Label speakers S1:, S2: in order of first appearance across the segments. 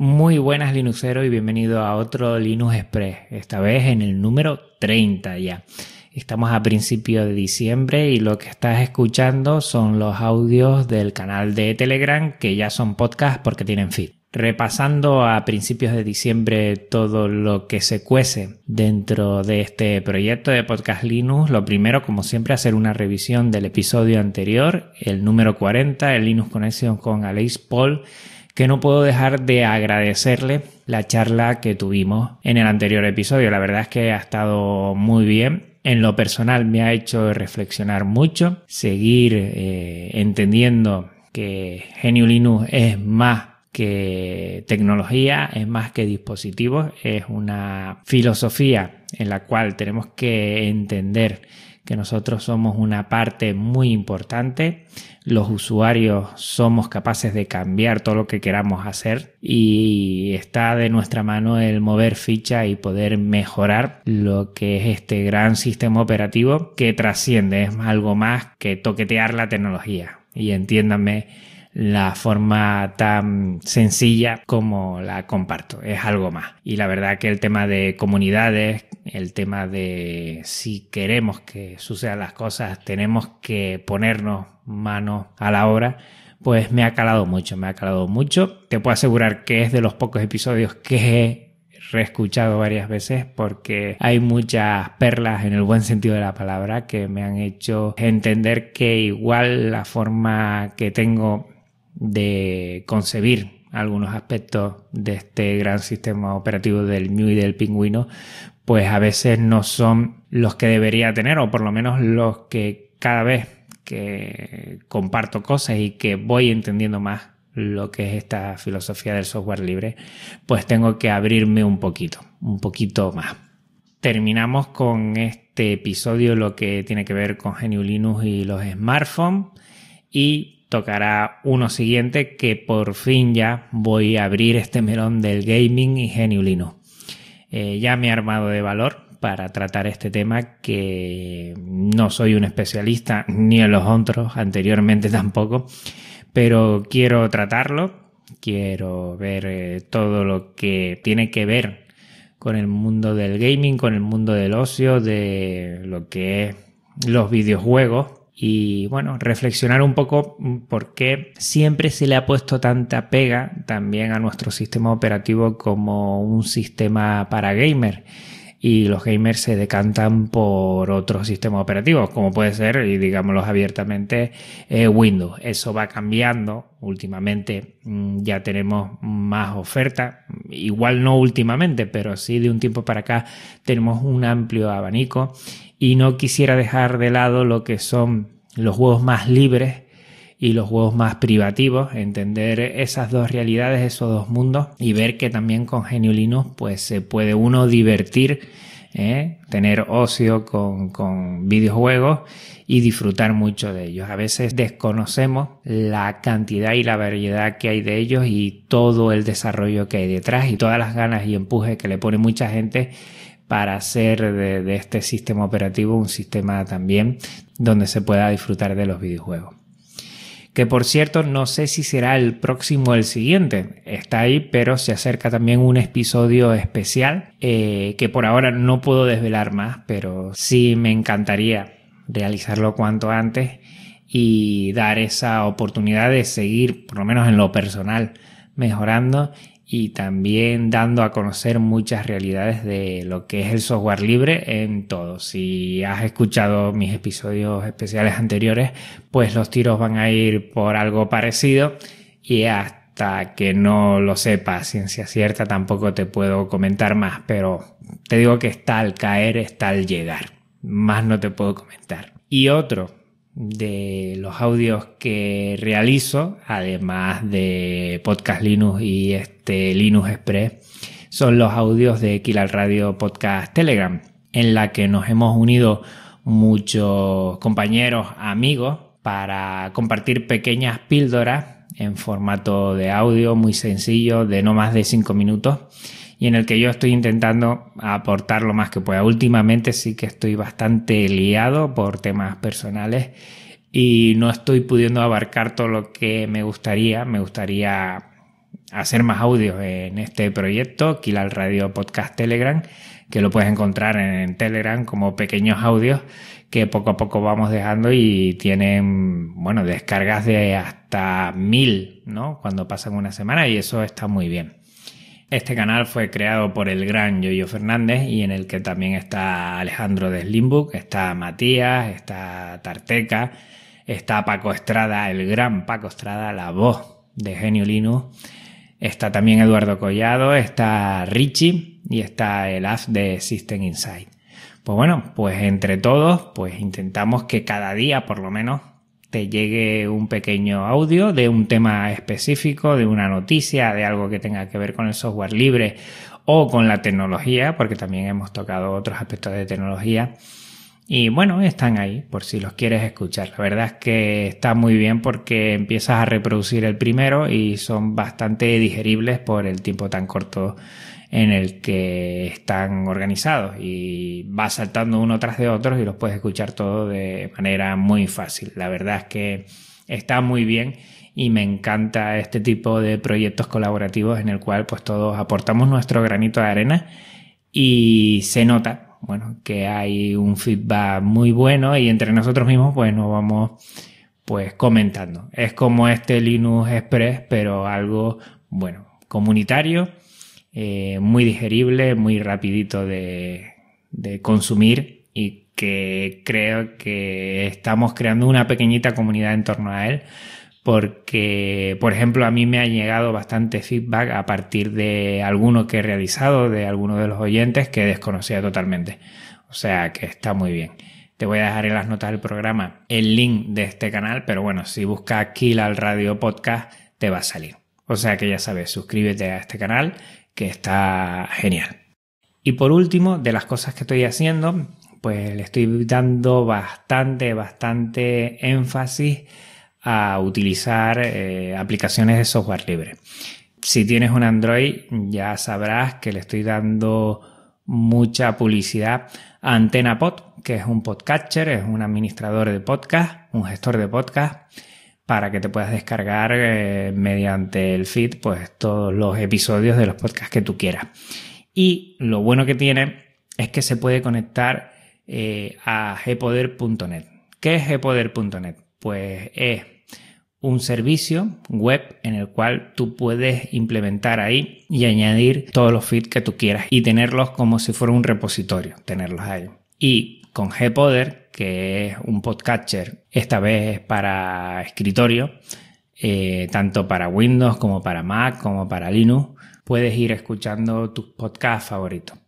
S1: Muy buenas Linuxero y bienvenido a otro Linux Express, esta vez en el número 30 ya. Estamos a principio de diciembre y lo que estás escuchando son los audios del canal de Telegram que ya son podcast porque tienen feed. Repasando a principios de diciembre todo lo que se cuece dentro de este proyecto de Podcast Linux, lo primero, como siempre, hacer una revisión del episodio anterior, el número 40, el Linux Connection con Aleix Paul que no puedo dejar de agradecerle la charla que tuvimos en el anterior episodio. La verdad es que ha estado muy bien. En lo personal me ha hecho reflexionar mucho, seguir eh, entendiendo que Genio Linux es más que tecnología, es más que dispositivos, es una filosofía en la cual tenemos que entender que nosotros somos una parte muy importante, los usuarios somos capaces de cambiar todo lo que queramos hacer y está de nuestra mano el mover ficha y poder mejorar lo que es este gran sistema operativo que trasciende, es algo más que toquetear la tecnología. Y entiéndanme la forma tan sencilla como la comparto. Es algo más. Y la verdad que el tema de comunidades, el tema de si queremos que sucedan las cosas, tenemos que ponernos manos a la obra, pues me ha calado mucho, me ha calado mucho. Te puedo asegurar que es de los pocos episodios que he reescuchado varias veces porque hay muchas perlas en el buen sentido de la palabra que me han hecho entender que igual la forma que tengo de concebir algunos aspectos de este gran sistema operativo del New y del Pingüino, pues a veces no son los que debería tener, o por lo menos los que cada vez que comparto cosas y que voy entendiendo más lo que es esta filosofía del software libre, pues tengo que abrirme un poquito, un poquito más. Terminamos con este episodio lo que tiene que ver con GNU Linux y los smartphones y tocará uno siguiente que por fin ya voy a abrir este melón del gaming y Linux. Eh, ya me he armado de valor para tratar este tema que no soy un especialista ni en los otros, anteriormente tampoco, pero quiero tratarlo, quiero ver eh, todo lo que tiene que ver con el mundo del gaming, con el mundo del ocio, de lo que es los videojuegos y bueno, reflexionar un poco por qué siempre se le ha puesto tanta pega también a nuestro sistema operativo como un sistema para gamer y los gamers se decantan por otros sistemas operativos, como puede ser, y digámoslo abiertamente, eh, Windows. Eso va cambiando. Últimamente mm, ya tenemos más oferta, igual no últimamente, pero sí de un tiempo para acá tenemos un amplio abanico y no quisiera dejar de lado lo que son los juegos más libres y los juegos más privativos, entender esas dos realidades, esos dos mundos y ver que también con Genio Linux pues se puede uno divertir, ¿eh? tener ocio con, con videojuegos y disfrutar mucho de ellos. A veces desconocemos la cantidad y la variedad que hay de ellos y todo el desarrollo que hay detrás y todas las ganas y empuje que le pone mucha gente para hacer de, este sistema operativo un sistema también donde se pueda disfrutar de los videojuegos. Que por cierto, no sé si será el próximo o el siguiente. Está ahí, pero se acerca también un episodio especial eh, que por ahora no puedo desvelar más, pero sí me encantaría realizarlo cuanto antes y dar esa oportunidad de seguir, por lo menos en lo personal, mejorando y también dando a conocer muchas realidades de lo que es el software libre en todo. Si has escuchado mis episodios especiales anteriores, pues los tiros van a ir por algo parecido y hasta que no lo sepas ciencia cierta tampoco te puedo comentar más, pero te digo que está al caer, está al llegar. Más no te puedo comentar. Y otro de los audios que realizo, además de Podcast Linux y este Linux Express, son los audios de Killer Radio Podcast Telegram, en la que nos hemos unido muchos compañeros, amigos, para compartir pequeñas píldoras en formato de audio muy sencillo, de no más de 5 minutos y en el que yo estoy intentando aportar lo más que pueda. Últimamente sí que estoy bastante liado por temas personales y no estoy pudiendo abarcar todo lo que me gustaría. Me gustaría hacer más audios en este proyecto, Kilal Radio Podcast Telegram, que lo puedes encontrar en Telegram como pequeños audios que poco a poco vamos dejando y tienen, bueno, descargas de hasta mil, ¿no? Cuando pasan una semana y eso está muy bien. Este canal fue creado por el gran Yoyo Fernández y en el que también está Alejandro de Slimbook, está Matías, está Tarteca, está Paco Estrada, el gran Paco Estrada, la voz de Genio Linux, está también Eduardo Collado, está Richie y está el as de System Insight. Pues bueno, pues entre todos, pues intentamos que cada día por lo menos te llegue un pequeño audio de un tema específico, de una noticia, de algo que tenga que ver con el software libre o con la tecnología, porque también hemos tocado otros aspectos de tecnología. Y bueno, están ahí por si los quieres escuchar. La verdad es que está muy bien porque empiezas a reproducir el primero y son bastante digeribles por el tiempo tan corto en el que están organizados y vas saltando uno tras de otro y los puedes escuchar todo de manera muy fácil. La verdad es que está muy bien y me encanta este tipo de proyectos colaborativos en el cual pues todos aportamos nuestro granito de arena y se nota, bueno, que hay un feedback muy bueno y entre nosotros mismos pues nos vamos pues comentando. Es como este Linux Express, pero algo, bueno, comunitario eh, muy digerible, muy rapidito de, de consumir y que creo que estamos creando una pequeñita comunidad en torno a él porque, por ejemplo, a mí me ha llegado bastante feedback a partir de alguno que he realizado, de alguno de los oyentes que desconocía totalmente. O sea que está muy bien. Te voy a dejar en las notas del programa el link de este canal, pero bueno, si buscas Kill al Radio Podcast, te va a salir. O sea que ya sabes, suscríbete a este canal que está genial. Y por último, de las cosas que estoy haciendo, pues le estoy dando bastante, bastante énfasis a utilizar eh, aplicaciones de software libre. Si tienes un Android, ya sabrás que le estoy dando mucha publicidad a AntenaPod, que es un podcatcher, es un administrador de podcast, un gestor de podcast para que te puedas descargar eh, mediante el feed pues todos los episodios de los podcasts que tú quieras. Y lo bueno que tiene es que se puede conectar eh, a gpoder.net. ¿Qué es gpoder.net? Pues es un servicio web en el cual tú puedes implementar ahí y añadir todos los feeds que tú quieras y tenerlos como si fuera un repositorio, tenerlos ahí. Y con Gpoder que es un podcatcher, esta vez para escritorio, eh, tanto para Windows como para Mac como para Linux, puedes ir escuchando tus podcasts favoritos.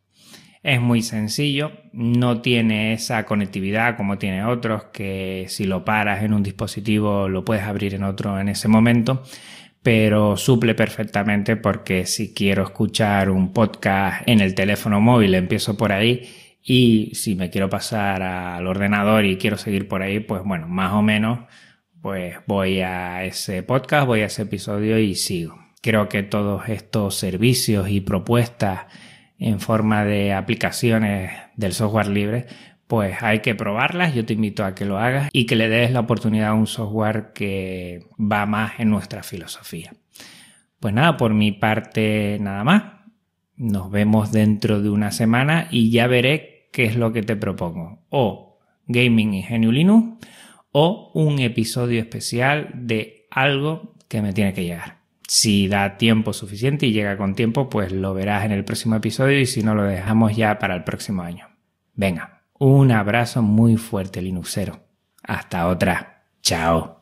S1: Es muy sencillo, no tiene esa conectividad como tiene otros, que si lo paras en un dispositivo lo puedes abrir en otro en ese momento, pero suple perfectamente porque si quiero escuchar un podcast en el teléfono móvil, empiezo por ahí y si me quiero pasar al ordenador y quiero seguir por ahí, pues bueno, más o menos, pues voy a ese podcast, voy a ese episodio y sigo. Creo que todos estos servicios y propuestas en forma de aplicaciones del software libre, pues hay que probarlas. Yo te invito a que lo hagas y que le des la oportunidad a un software que va más en nuestra filosofía. Pues nada, por mi parte nada más. Nos vemos dentro de una semana y ya veré qué es lo que te propongo. O Gaming Ingenio Linux o un episodio especial de algo que me tiene que llegar. Si da tiempo suficiente y llega con tiempo, pues lo verás en el próximo episodio y si no lo dejamos ya para el próximo año. Venga, un abrazo muy fuerte Linuxero. Hasta otra. Chao.